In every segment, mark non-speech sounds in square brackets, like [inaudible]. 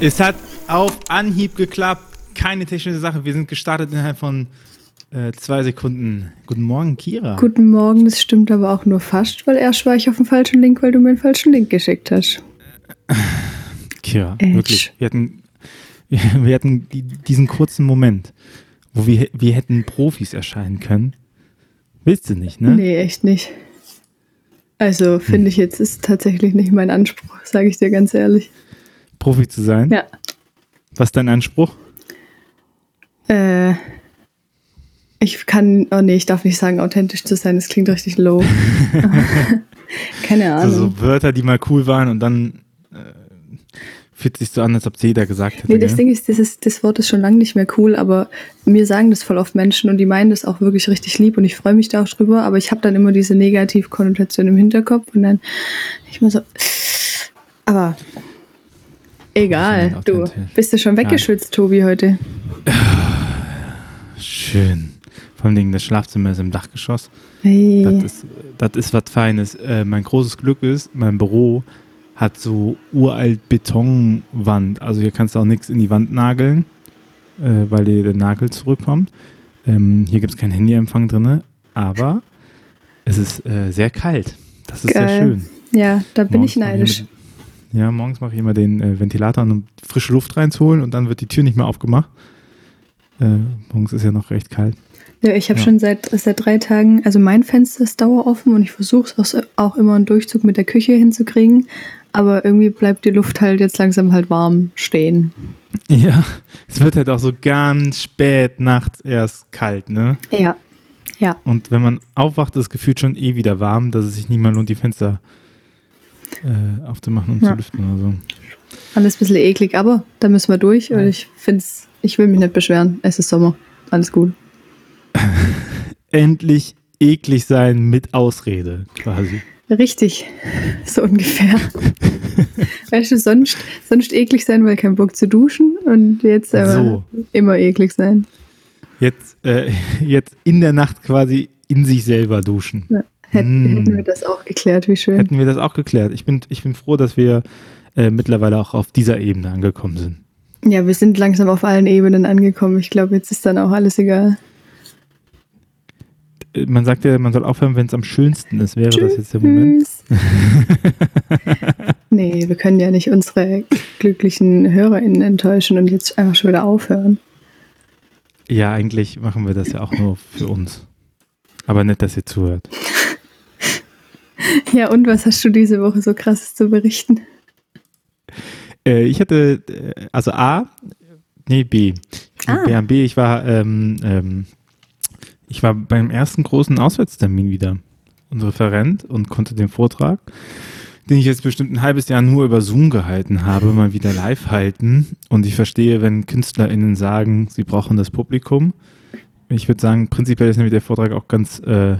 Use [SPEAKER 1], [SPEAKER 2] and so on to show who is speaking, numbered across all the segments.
[SPEAKER 1] Es hat auf Anhieb geklappt. Keine technische Sache. Wir sind gestartet innerhalb von äh, zwei Sekunden. Guten Morgen, Kira.
[SPEAKER 2] Guten Morgen, das stimmt aber auch nur fast, weil erst war ich auf dem falschen Link, weil du mir einen falschen Link geschickt hast.
[SPEAKER 1] Kira, Edge. wirklich. Wir hatten, [laughs] wir hatten diesen kurzen Moment, wo wir, wir hätten Profis erscheinen können. Willst du nicht, ne?
[SPEAKER 2] Nee, echt nicht. Also finde hm. ich jetzt ist tatsächlich nicht mein Anspruch, sage ich dir ganz ehrlich.
[SPEAKER 1] Profi zu sein?
[SPEAKER 2] Ja.
[SPEAKER 1] Was ist dein Anspruch?
[SPEAKER 2] Äh, ich kann, oh nee, ich darf nicht sagen, authentisch zu sein, das klingt richtig low. [laughs] Keine Ahnung.
[SPEAKER 1] Also so Wörter, die mal cool waren und dann äh, fühlt sich so an, als ob es jeder gesagt hätte.
[SPEAKER 2] Nee, das Ding ist, das, ist, das Wort ist schon lange nicht mehr cool, aber mir sagen das voll oft Menschen und die meinen das auch wirklich richtig lieb und ich freue mich da auch drüber, aber ich habe dann immer diese Negativkonnotation im Hinterkopf und dann ich mal so, aber Egal, du bist du schon weggeschützt, ja. Tobi, heute.
[SPEAKER 1] Schön. Vor allem das Schlafzimmer ist im Dachgeschoss. Hey. Das, ist, das ist was Feines. Äh, mein großes Glück ist, mein Büro hat so uralt Betonwand. Also hier kannst du auch nichts in die Wand nageln, äh, weil dir der Nagel zurückkommt. Ähm, hier gibt es keinen Handyempfang drin, aber es ist äh, sehr kalt. Das ist Geil. sehr schön.
[SPEAKER 2] Ja, da bin Morgens ich neidisch.
[SPEAKER 1] Ja, morgens mache ich immer den äh, Ventilator an, um frische Luft reinzuholen und dann wird die Tür nicht mehr aufgemacht. Äh, morgens ist ja noch recht kalt.
[SPEAKER 2] Ja, ich habe ja. schon seit, seit drei Tagen, also mein Fenster ist daueroffen und ich versuche es auch immer einen Durchzug mit der Küche hinzukriegen, aber irgendwie bleibt die Luft halt jetzt langsam halt warm stehen.
[SPEAKER 1] Ja, es wird halt auch so ganz spät nachts erst kalt, ne?
[SPEAKER 2] Ja, ja.
[SPEAKER 1] Und wenn man aufwacht, ist es gefühlt schon eh wieder warm, dass es sich nicht mal lohnt, die Fenster äh, aufzumachen und ja. zu lüften oder so.
[SPEAKER 2] Alles ein bisschen eklig, aber da müssen wir durch. Ja. Ich find's, ich will mich nicht beschweren. Es ist Sommer. Alles gut. [laughs]
[SPEAKER 1] Endlich eklig sein mit Ausrede, quasi.
[SPEAKER 2] Richtig, [laughs] so ungefähr. [laughs] weißt du, sonst, sonst eklig sein, weil kein Bock zu duschen und jetzt aber so. immer eklig sein.
[SPEAKER 1] Jetzt, äh, jetzt in der Nacht quasi in sich selber duschen. Ja.
[SPEAKER 2] Hätten, hm. hätten wir das auch geklärt, wie schön.
[SPEAKER 1] Hätten wir das auch geklärt. Ich bin, ich bin froh, dass wir äh, mittlerweile auch auf dieser Ebene angekommen sind.
[SPEAKER 2] Ja, wir sind langsam auf allen Ebenen angekommen. Ich glaube, jetzt ist dann auch alles egal.
[SPEAKER 1] Äh, man sagt ja, man soll aufhören, wenn es am schönsten ist. Wäre Tschüss. das jetzt der Moment? [laughs]
[SPEAKER 2] nee, wir können ja nicht unsere glücklichen HörerInnen enttäuschen und jetzt einfach schon wieder aufhören.
[SPEAKER 1] Ja, eigentlich machen wir das ja auch nur für uns. Aber nicht, dass ihr zuhört. [laughs]
[SPEAKER 2] Ja, und was hast du diese Woche so krasses zu berichten?
[SPEAKER 1] Äh, ich hatte, äh, also A, nee, B. Ah. B, B ich war, ähm, ähm, ich war beim ersten großen Auswärtstermin wieder und Referent und konnte den Vortrag, den ich jetzt bestimmt ein halbes Jahr nur über Zoom gehalten habe, mal wieder live halten. Und ich verstehe, wenn KünstlerInnen sagen, sie brauchen das Publikum. Ich würde sagen, prinzipiell ist nämlich der Vortrag auch ganz äh,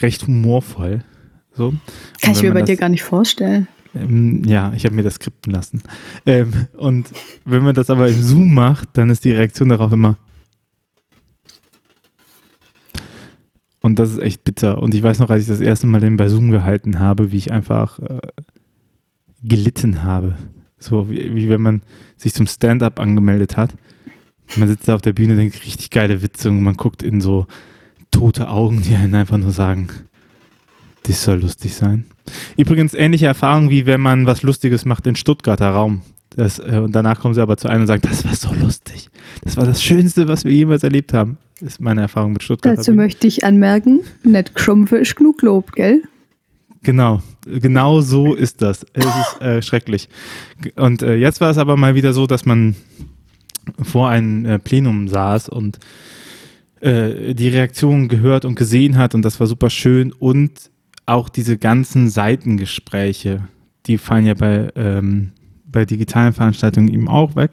[SPEAKER 1] recht humorvoll. So.
[SPEAKER 2] Kann ich mir bei das, dir gar nicht vorstellen.
[SPEAKER 1] Ähm, ja, ich habe mir das skripten lassen. Ähm, und wenn man das aber im Zoom macht, dann ist die Reaktion darauf immer. Und das ist echt bitter. Und ich weiß noch, als ich das erste Mal den bei Zoom gehalten habe, wie ich einfach äh, gelitten habe. So wie, wie wenn man sich zum Stand-up angemeldet hat. Man sitzt da auf der Bühne, denkt richtig geile Witze und man guckt in so tote Augen, die einen einfach nur sagen, das soll lustig sein. Übrigens ähnliche Erfahrung, wie wenn man was Lustiges macht in Stuttgarter Raum. Das, äh, und danach kommen sie aber zu einem und sagen, das war so lustig. Das war das Schönste, was wir jemals erlebt haben. Das ist meine Erfahrung mit Stuttgart.
[SPEAKER 2] Dazu möchte ich anmerken, nicht Krumpfe ist genug Lob, gell?
[SPEAKER 1] Genau, genau so ist das. Es ist äh, schrecklich. Und äh, jetzt war es aber mal wieder so, dass man vor einem äh, Plenum saß und äh, die Reaktion gehört und gesehen hat und das war super schön und auch diese ganzen Seitengespräche, die fallen ja bei, ähm, bei digitalen Veranstaltungen eben auch weg.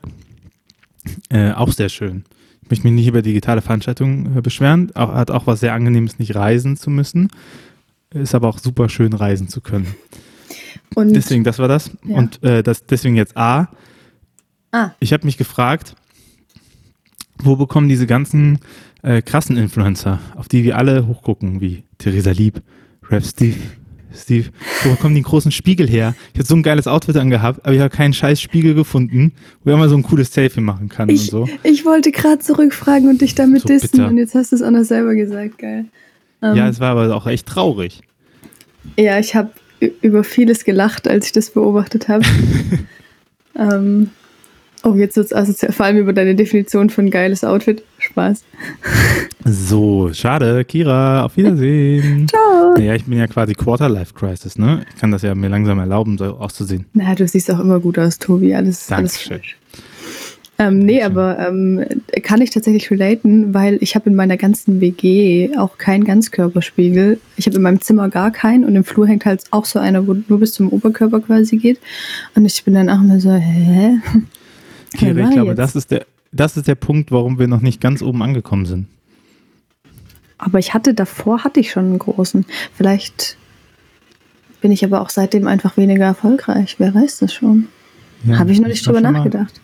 [SPEAKER 1] Äh, auch sehr schön. Ich möchte mich nicht über digitale Veranstaltungen äh, beschweren. Auch, hat auch was sehr Angenehmes, nicht reisen zu müssen. Ist aber auch super schön, reisen zu können. Und deswegen, das war das. Ja. Und äh, das, deswegen jetzt A. Ah. Ich habe mich gefragt, wo bekommen diese ganzen äh, krassen Influencer, auf die wir alle hochgucken, wie Theresa Lieb, Rap Steve, Steve, wo kommen die großen Spiegel her? Ich habe so ein geiles Outfit angehabt, aber ich habe keinen scheiß Spiegel gefunden, wo man so ein cooles Selfie machen kann
[SPEAKER 2] Ich,
[SPEAKER 1] und so.
[SPEAKER 2] ich wollte gerade zurückfragen und dich damit
[SPEAKER 1] So
[SPEAKER 2] dissen
[SPEAKER 1] bitter.
[SPEAKER 2] und jetzt hast du es auch noch selber gesagt, geil. Ähm,
[SPEAKER 1] Ja, es war aber auch echt traurig.
[SPEAKER 2] Ja, ich habe über vieles gelacht, als ich das beobachtet habe. [laughs] ähm, oh, jetzt wird's assoziiert, vor allem über deine Definition von geiles Outfit. Spaß.
[SPEAKER 1] So, schade. Kira, auf Wiedersehen. [laughs]
[SPEAKER 2] Ciao.
[SPEAKER 1] Naja, ich bin ja quasi Quarter-Life-Crisis, ne? Ich kann das ja mir langsam erlauben, so auszusehen.
[SPEAKER 2] Na, du siehst auch immer gut aus, Tobi. Alles, alles
[SPEAKER 1] Dankeschön.
[SPEAKER 2] frisch. Ähm, nee,
[SPEAKER 1] Dankeschön.
[SPEAKER 2] aber ähm, kann ich tatsächlich relaten, weil ich habe in meiner ganzen WG auch keinen Ganzkörperspiegel. Ich habe in meinem Zimmer gar keinen und im Flur hängt halt auch so einer, wo nur bis zum Oberkörper quasi geht. Und ich bin dann auch immer so, hä?
[SPEAKER 1] Kira, ich glaube,
[SPEAKER 2] jetzt?
[SPEAKER 1] das ist, der, das ist der Punkt, warum wir noch nicht ganz oben angekommen sind.
[SPEAKER 2] Aber ich hatte davor hatte ich schon einen großen. Vielleicht bin ich aber auch seitdem einfach weniger erfolgreich. Wer weiß das schon?
[SPEAKER 1] Ja,
[SPEAKER 2] Habe ich noch nicht drüber
[SPEAKER 1] schon mal-
[SPEAKER 2] nachgedacht.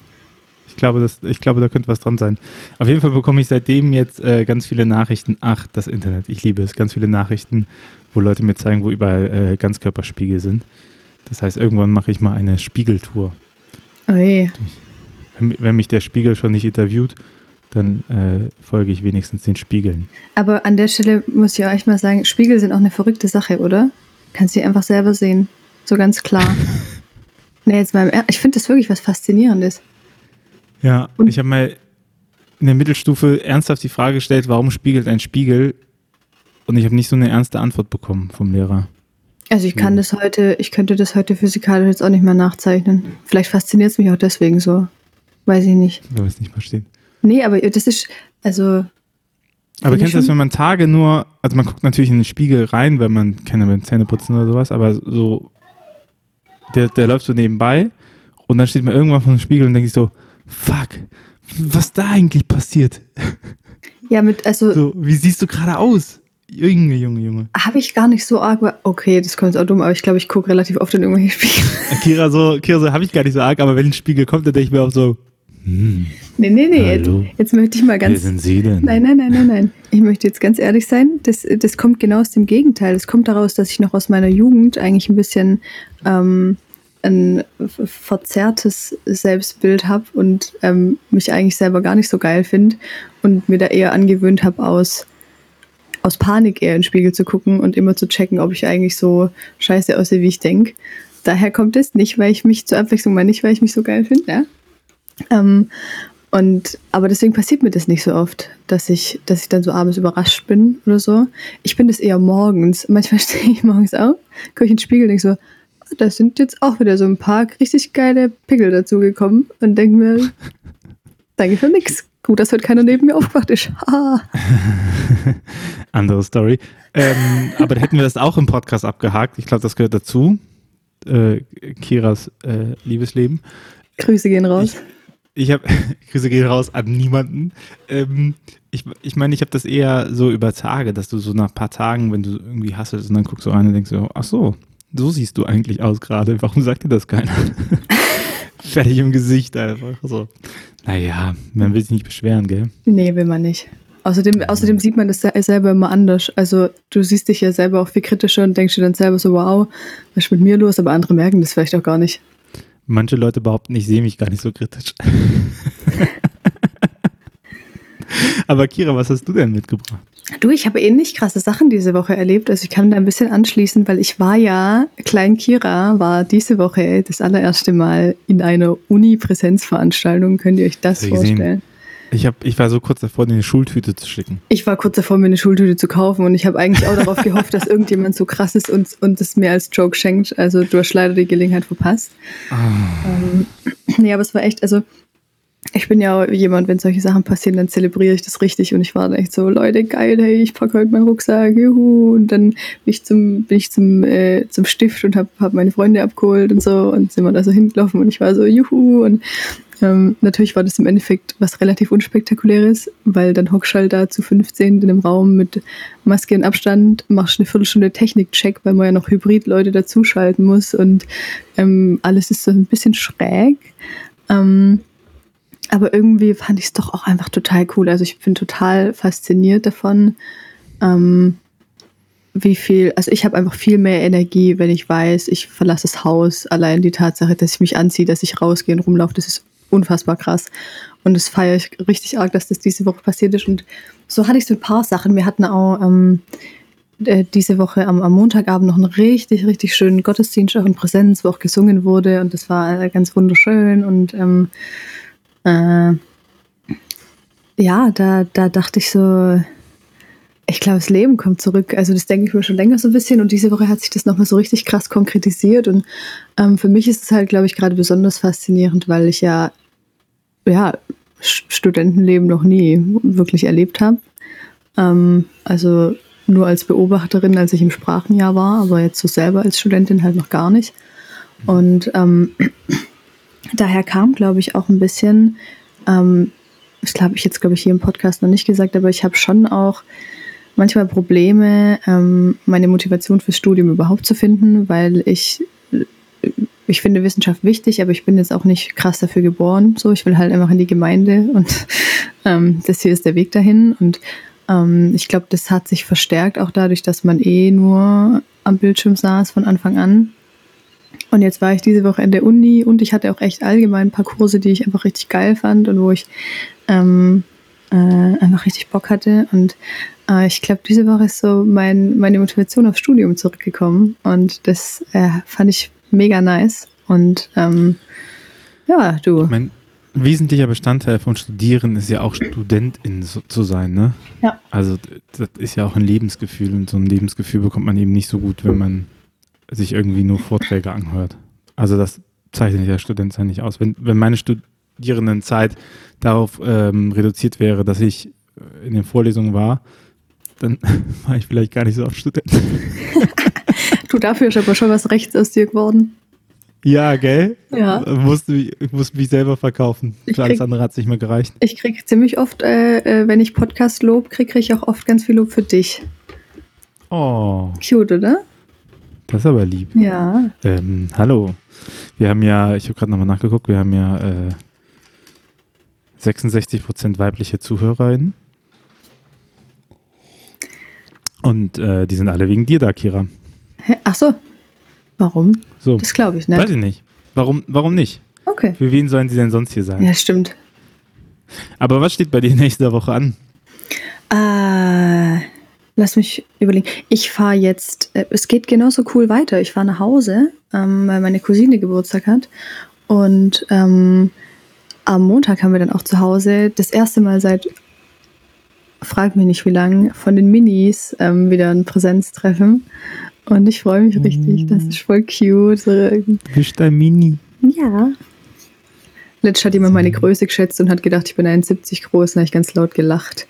[SPEAKER 1] Ich glaube, das, ich glaube, da könnte was dran sein. Auf jeden Fall bekomme ich seitdem jetzt äh, ganz viele Nachrichten. Ach, das Internet, ich liebe es. Ganz viele Nachrichten, wo Leute mir zeigen, wo überall äh, Ganzkörperspiegel sind. Das heißt, irgendwann mache ich mal eine Spiegeltour.
[SPEAKER 2] Oh je.
[SPEAKER 1] Wenn, wenn mich der Spiegel schon nicht interviewt, dann äh, folge ich wenigstens den Spiegeln.
[SPEAKER 2] Aber an der Stelle muss ich euch mal sagen, Spiegel sind auch eine verrückte Sache, oder? Kannst du einfach selber sehen. So ganz klar. [laughs] nee, jetzt mal. Ich finde das wirklich was Faszinierendes.
[SPEAKER 1] Ja,
[SPEAKER 2] Und-
[SPEAKER 1] ich habe mal in der Mittelstufe ernsthaft die Frage gestellt, warum spiegelt ein Spiegel? Und ich habe nicht so eine ernste Antwort bekommen vom Lehrer.
[SPEAKER 2] Also ich kann das heute, ich könnte das heute physikalisch jetzt auch nicht mehr nachzeichnen. Vielleicht fasziniert es mich auch deswegen so. Weiß ich nicht.
[SPEAKER 1] Ich will es nicht verstehen.
[SPEAKER 2] Nee, aber das ist, also,
[SPEAKER 1] Aber kennst du das, wenn man Tage nur, also man guckt natürlich in den Spiegel rein, wenn man, keine Zähne putzen oder sowas, aber so, der, der läuft so nebenbei und dann steht man irgendwann vor dem Spiegel und denkt sich so, fuck, was da eigentlich passiert?
[SPEAKER 2] ja, mit, also
[SPEAKER 1] So, wie siehst du gerade aus? Junge, Junge, Junge.
[SPEAKER 2] habe ich gar nicht so arg. Okay, das kommt jetzt auch dumm, aber ich glaube, ich gucke relativ oft in irgendwelche [laughs] Spiegel.
[SPEAKER 1] Kira, so, Kira, so habe ich gar nicht so arg, aber wenn ein Spiegel kommt, dann denke ich mir auch so, hm,
[SPEAKER 2] Nee, nee, nee. Jetzt, jetzt möchte ich mal
[SPEAKER 1] wer
[SPEAKER 2] ganz.
[SPEAKER 1] sind Sie denn?
[SPEAKER 2] Nein, nein, nein, nein, nein. Ich möchte jetzt ganz ehrlich sein. Das, das kommt genau aus dem Gegenteil. Es kommt daraus, dass ich noch aus meiner Jugend eigentlich ein bisschen ähm, ein verzerrtes Selbstbild habe und ähm, mich eigentlich selber gar nicht so geil finde und mir da eher angewöhnt habe, aus, aus Panik eher in den Spiegel zu gucken und immer zu checken, ob ich eigentlich so scheiße aussehe, wie ich denke. Daher kommt es nicht, weil ich mich zur Abwechslung mal nicht, weil ich mich so geil finde, ja. Ähm, und aber deswegen passiert mir das nicht so oft, dass ich, dass ich dann so abends überrascht bin oder so. Ich bin das eher morgens. Manchmal [laughs] stehe ich morgens auf, gucke ich in den Spiegel und denke so, "Ah, da sind jetzt auch wieder so ein paar richtig geile Pickel dazugekommen und denke mir, danke für nix. Gut, dass heute keiner neben mir aufgewacht ist. Ha. [laughs] [laughs]
[SPEAKER 1] Andere Story. Ähm, aber da hätten wir das auch im Podcast abgehakt. Ich glaube, das gehört dazu. Äh, Kiras äh, Liebesleben.
[SPEAKER 2] Grüße gehen raus.
[SPEAKER 1] Ich habe, [laughs] Grüße gehen raus an niemanden. Ähm, ich ich meine, ich habe das eher so über Tage, dass du so nach ein paar Tagen, wenn du irgendwie hasselst und dann guckst du rein und denkst so, ach so, so siehst du eigentlich aus gerade. Warum sagt dir das keiner? [laughs] Fertig im Gesicht einfach. So. Naja, man will sich nicht beschweren, gell?
[SPEAKER 2] Nee, will man nicht. Außerdem, außerdem sieht man das se- selber immer anders. Also du siehst dich ja selber auch viel kritischer und denkst dir dann selber so, wow, was ist mit mir los? Aber andere merken das vielleicht auch gar nicht.
[SPEAKER 1] Manche Leute behaupten, ich sehe mich gar nicht so kritisch. [laughs] Aber Kira, was hast du denn mitgebracht?
[SPEAKER 2] Du, ich habe ähnlich krasse Sachen diese Woche erlebt. Also ich kann da ein bisschen anschließen, weil ich war ja, Klein Kira war diese Woche das allererste Mal in einer Uni-Präsenzveranstaltung. Könnt ihr euch das vorstellen?
[SPEAKER 1] Ich, hab, ich war so kurz davor, dir eine Schultüte zu schicken.
[SPEAKER 2] Ich war kurz davor, mir eine Schultüte zu kaufen und ich habe eigentlich auch darauf gehofft, dass irgendjemand so krass ist und, und es mir als Joke schenkt. Also du hast leider die Gelegenheit verpasst. Ähm, nee, aber es war echt, also ich bin ja jemand, wenn solche Sachen passieren, dann zelebriere ich das richtig und ich war dann echt so, Leute, geil, hey, ich packe heute meinen Rucksack, juhu. Und dann bin ich zum, bin ich zum, äh, zum Stift und habe hab meine Freunde abgeholt und so und sind wir da so hingelaufen und ich war so, juhu. Und ähm, natürlich war das im Endeffekt was relativ unspektakuläres, weil dann hockst halt da zu 15 in einem Raum mit Maske und Abstand, machst eine Viertelstunde Technikcheck, weil man ja noch Hybrid-Leute dazuschalten muss und ähm, alles ist so ein bisschen schräg. Ähm, aber irgendwie fand ich es doch auch einfach total cool. Also ich bin total fasziniert davon, ähm, wie viel, also ich habe einfach viel mehr Energie, wenn ich weiß, ich verlasse das Haus. Allein die Tatsache, dass ich mich anziehe, dass ich rausgehe und rumlaufe, das ist unfassbar krass. Und das feiere ich richtig arg, dass das diese Woche passiert ist. Und so hatte ich so ein paar Sachen. Wir hatten auch ähm, äh, diese Woche am, am, Montagabend noch einen richtig, richtig schönen Gottesdienst auch in Präsenz, wo auch gesungen wurde. Und das war äh, ganz wunderschön. Und ähm, äh, ja, da, da dachte ich so, ich glaube, das Leben kommt zurück. Also das denke ich mir schon länger so ein bisschen und diese Woche hat sich das nochmal so richtig krass konkretisiert und ähm, für mich ist es halt, glaube ich, gerade besonders faszinierend, weil ich ja, ja, Studentenleben noch nie wirklich erlebt habe. Ähm, also nur als Beobachterin, als ich im Sprachenjahr war, aber jetzt so selber als Studentin halt noch gar nicht. Und ähm, daher kam, glaube ich, auch ein bisschen, ähm, das habe ich jetzt, glaube ich, hier im Podcast noch nicht gesagt, aber ich habe schon auch manchmal Probleme, ähm, meine Motivation fürs Studium überhaupt zu finden, weil ich, ich finde Wissenschaft wichtig, aber ich bin jetzt auch nicht krass dafür geboren. So, ich will halt einfach in die Gemeinde und [laughs] ähm, das hier ist der Weg dahin. Und ähm, ich glaube, das hat sich verstärkt auch dadurch, dass man eh nur am Bildschirm saß von Anfang an. Und jetzt war ich diese Woche in der Uni und ich hatte auch echt allgemein ein paar Kurse, die ich einfach richtig geil fand und wo ich ähm, äh, einfach richtig Bock hatte. Und äh, ich glaube, diese Woche ist so mein, meine Motivation aufs Studium zurückgekommen und das äh, fand ich mega nice. Und ähm, ja, du.
[SPEAKER 1] Mein wesentlicher Bestandteil von Studieren ist ja auch Studentin so, zu sein, ne?
[SPEAKER 2] Ja.
[SPEAKER 1] Also das ist ja auch ein Lebensgefühl und so ein Lebensgefühl bekommt man eben nicht so gut, wenn man sich irgendwie nur Vorträge anhört. Also das zeichnet ja Studentsein nicht aus. Wenn, wenn meine Studierendenzeit darauf ähm, reduziert wäre, dass ich in den Vorlesungen war, dann [laughs] war ich vielleicht gar nicht so oft Student. [laughs]
[SPEAKER 2] du, dafür ist aber schon was rechts aus dir geworden.
[SPEAKER 1] Ja, gell?
[SPEAKER 2] Ja.
[SPEAKER 1] Ich musste, ich musste mich selber verkaufen. Für alles andere hat es nicht mehr gereicht.
[SPEAKER 2] Ich kriege ziemlich oft, äh, äh, wenn ich Podcast lob kriege, kriege ich auch oft ganz viel Lob für dich.
[SPEAKER 1] Oh.
[SPEAKER 2] Cute, oder?
[SPEAKER 1] Das ist aber lieb.
[SPEAKER 2] Ja.
[SPEAKER 1] Ähm, hallo. Wir haben ja, ich habe gerade nochmal nachgeguckt, wir haben ja äh, 66% weibliche ZuhörerInnen. Und äh, die sind alle wegen dir da, Kira.
[SPEAKER 2] Ach so. Warum?
[SPEAKER 1] So.
[SPEAKER 2] Das glaube ich nicht.
[SPEAKER 1] Weiß ich nicht. Warum, warum nicht?
[SPEAKER 2] Okay.
[SPEAKER 1] Für wen sollen sie denn sonst hier sein?
[SPEAKER 2] Ja, stimmt.
[SPEAKER 1] Aber was steht bei dir nächste Woche an?
[SPEAKER 2] Äh, lass mich überlegen. Ich fahre jetzt, äh, es geht genauso cool weiter. Ich fahre nach Hause, ähm, weil meine Cousine Geburtstag hat. Und ähm, am Montag haben wir dann auch zu Hause das erste Mal seit frag mich nicht wie lang, von den Minis ähm, wieder ein Präsenztreffen. Und ich freue mich richtig. Das ist voll cute.
[SPEAKER 1] Du bist ein Mini.
[SPEAKER 2] Ja. Letztes hat jemand meine Größe geschätzt und hat gedacht, ich bin 1,70 groß. Da habe ich ganz laut gelacht.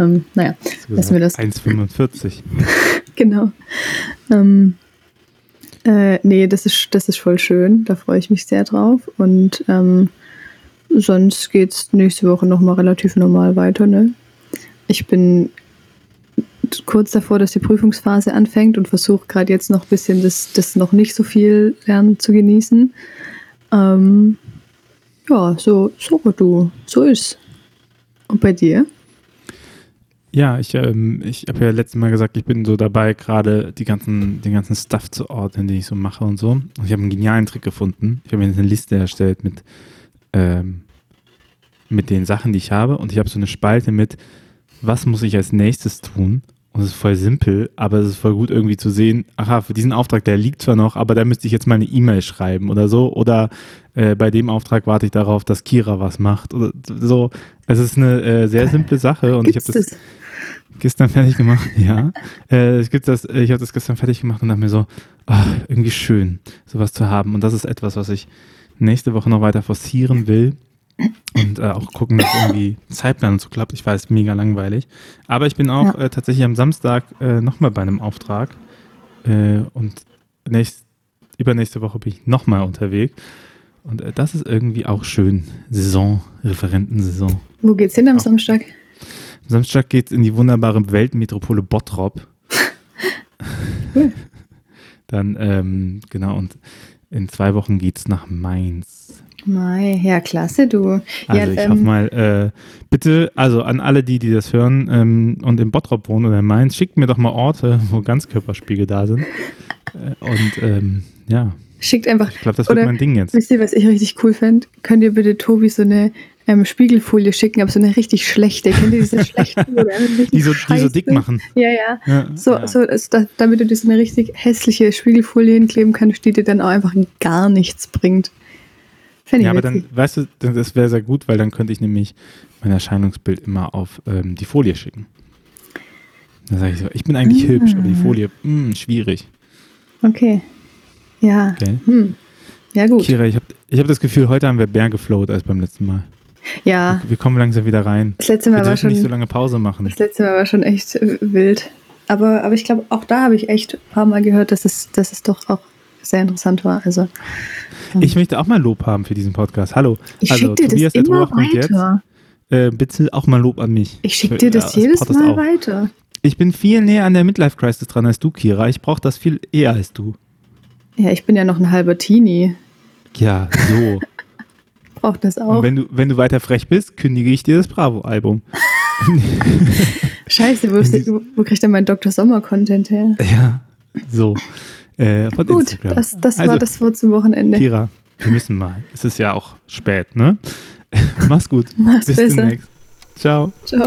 [SPEAKER 2] Ähm, naja, lassen wir das.
[SPEAKER 1] 1,45. [laughs]
[SPEAKER 2] genau. Ähm, äh, nee, das ist, das ist voll schön. Da freue ich mich sehr drauf. Und ähm, sonst geht es nächste Woche nochmal relativ normal weiter. Ne? Ich bin kurz davor, dass die Prüfungsphase anfängt und versuche gerade jetzt noch ein bisschen das, das noch nicht so viel Lernen zu genießen. Ähm, ja, so, so du, so ist. Und bei dir?
[SPEAKER 1] Ja, ich, ähm, ich habe ja letztes Mal gesagt, ich bin so dabei, gerade die ganzen, den ganzen Stuff zu ordnen, den ich so mache und so. Und ich habe einen genialen Trick gefunden. Ich habe mir jetzt eine Liste erstellt mit, ähm, mit den Sachen, die ich habe. Und ich habe so eine Spalte mit was muss ich als nächstes tun? Und es ist voll simpel, aber es ist voll gut irgendwie zu sehen, aha, für diesen Auftrag, der liegt zwar noch, aber da müsste ich jetzt mal eine E-Mail schreiben oder so. Oder äh, bei dem Auftrag warte ich darauf, dass Kira was macht. Oder so. Es ist eine äh, sehr simple Sache und Gibt's ich habe das, das gestern fertig gemacht. [laughs] Ja. äh, ich das, ich habe das gestern fertig gemacht und dachte mir so, ach, irgendwie schön, sowas zu haben. Und das ist etwas, was ich nächste Woche noch weiter forcieren will und äh, auch gucken, dass irgendwie Zeitplan und so klappt. Ich weiß, mega langweilig. Aber ich bin auch ja. äh, tatsächlich am Samstag äh, nochmal bei einem Auftrag äh, und nächst, übernächste Woche bin ich nochmal unterwegs. Und äh, das ist irgendwie auch schön. Saison, Referentensaison.
[SPEAKER 2] Wo geht's hin am auch. Samstag?
[SPEAKER 1] Am Samstag geht's in die wunderbare Weltmetropole Bottrop. [laughs] Dann, ähm, genau, und in zwei Wochen geht's nach Mainz.
[SPEAKER 2] Mei, ja, klasse, du.
[SPEAKER 1] Also
[SPEAKER 2] ja,
[SPEAKER 1] ich
[SPEAKER 2] ähm,
[SPEAKER 1] hoffe mal, äh, bitte, also an alle die, die das hören ähm, und in Bottrop wohnen oder in Mainz, schickt mir doch mal Orte, wo Ganzkörperspiegel da sind. Äh, und ähm, ja,
[SPEAKER 2] schickt einfach.
[SPEAKER 1] ich glaube, das wird mein Ding jetzt.
[SPEAKER 2] Wisst ihr, was ich richtig cool fände? Könnt ihr bitte Tobi so eine ähm, Spiegelfolie schicken, aber so eine richtig schlechte. Kennt ihr diese [laughs] schlechten? wo der einfach richtig
[SPEAKER 1] Die so, die so dick machen.
[SPEAKER 2] Ja, ja.
[SPEAKER 1] Ja,
[SPEAKER 2] So,
[SPEAKER 1] ja.
[SPEAKER 2] so ist damit du dir so eine richtig hässliche Spiegelfolie hinkleben kannst, die dir dann auch einfach gar nichts bringt. Fände
[SPEAKER 1] Ja, aber dann, weißt du, das wäre sehr gut, weil dann könnte ich nämlich mein Erscheinungsbild immer auf ähm, die Folie schicken. Dann sage ich so, ich bin eigentlich
[SPEAKER 2] Ah.
[SPEAKER 1] hübsch, aber die Folie, mh, schwierig.
[SPEAKER 2] Okay. Ja.
[SPEAKER 1] Okay.
[SPEAKER 2] Hm. Ja, gut.
[SPEAKER 1] Kira, ich habe ich hab das Gefühl, heute haben wir mehr geflowt als beim letzten Mal.
[SPEAKER 2] Ja.
[SPEAKER 1] Wir kommen langsam wieder rein.
[SPEAKER 2] Das letzte
[SPEAKER 1] Wir
[SPEAKER 2] Mal war
[SPEAKER 1] dürfen
[SPEAKER 2] schon.
[SPEAKER 1] nicht so lange Pause machen.
[SPEAKER 2] Das letzte Mal war schon echt äh, wild. Aber, aber ich glaube, auch da habe ich echt ein paar Mal gehört, dass es, dass es doch auch sehr interessant war. Also,
[SPEAKER 1] Ich möchte auch mal Lob haben für diesen Podcast. Hallo.
[SPEAKER 2] ich
[SPEAKER 1] also,
[SPEAKER 2] schicke dir
[SPEAKER 1] Tobias
[SPEAKER 2] das immer weiter.
[SPEAKER 1] Äh, bitte auch mal Lob an mich.
[SPEAKER 2] Ich schicke
[SPEAKER 1] Für-
[SPEAKER 2] dir das
[SPEAKER 1] ja,
[SPEAKER 2] jedes
[SPEAKER 1] Podcast
[SPEAKER 2] Mal
[SPEAKER 1] auch.
[SPEAKER 2] weiter.
[SPEAKER 1] Ich bin viel näher an der Midlife-Crisis dran als du, Kira. Ich brauche das viel eher als du.
[SPEAKER 2] Ja, ich bin ja noch ein halber Teenie.
[SPEAKER 1] Ja, so. [laughs]
[SPEAKER 2] Braucht das
[SPEAKER 1] Und
[SPEAKER 2] auch.
[SPEAKER 1] wenn du, wenn du weiter frech bist, kündige ich dir das Bravo-Album. [laughs]
[SPEAKER 2] Scheiße, wo, ist, wo, wo kriegt denn mein Dr. Sommer-Content her?
[SPEAKER 1] Ja, so. Äh,
[SPEAKER 2] Gut,
[SPEAKER 1] Instagram.
[SPEAKER 2] das, das
[SPEAKER 1] also,
[SPEAKER 2] war das Wort zum Wochenende.
[SPEAKER 1] Kira, wir müssen mal. Es ist ja auch spät, ne? [laughs] Mach's gut.
[SPEAKER 2] Mach's
[SPEAKER 1] Bis
[SPEAKER 2] besser.
[SPEAKER 1] demnächst. Ciao.
[SPEAKER 2] Ciao.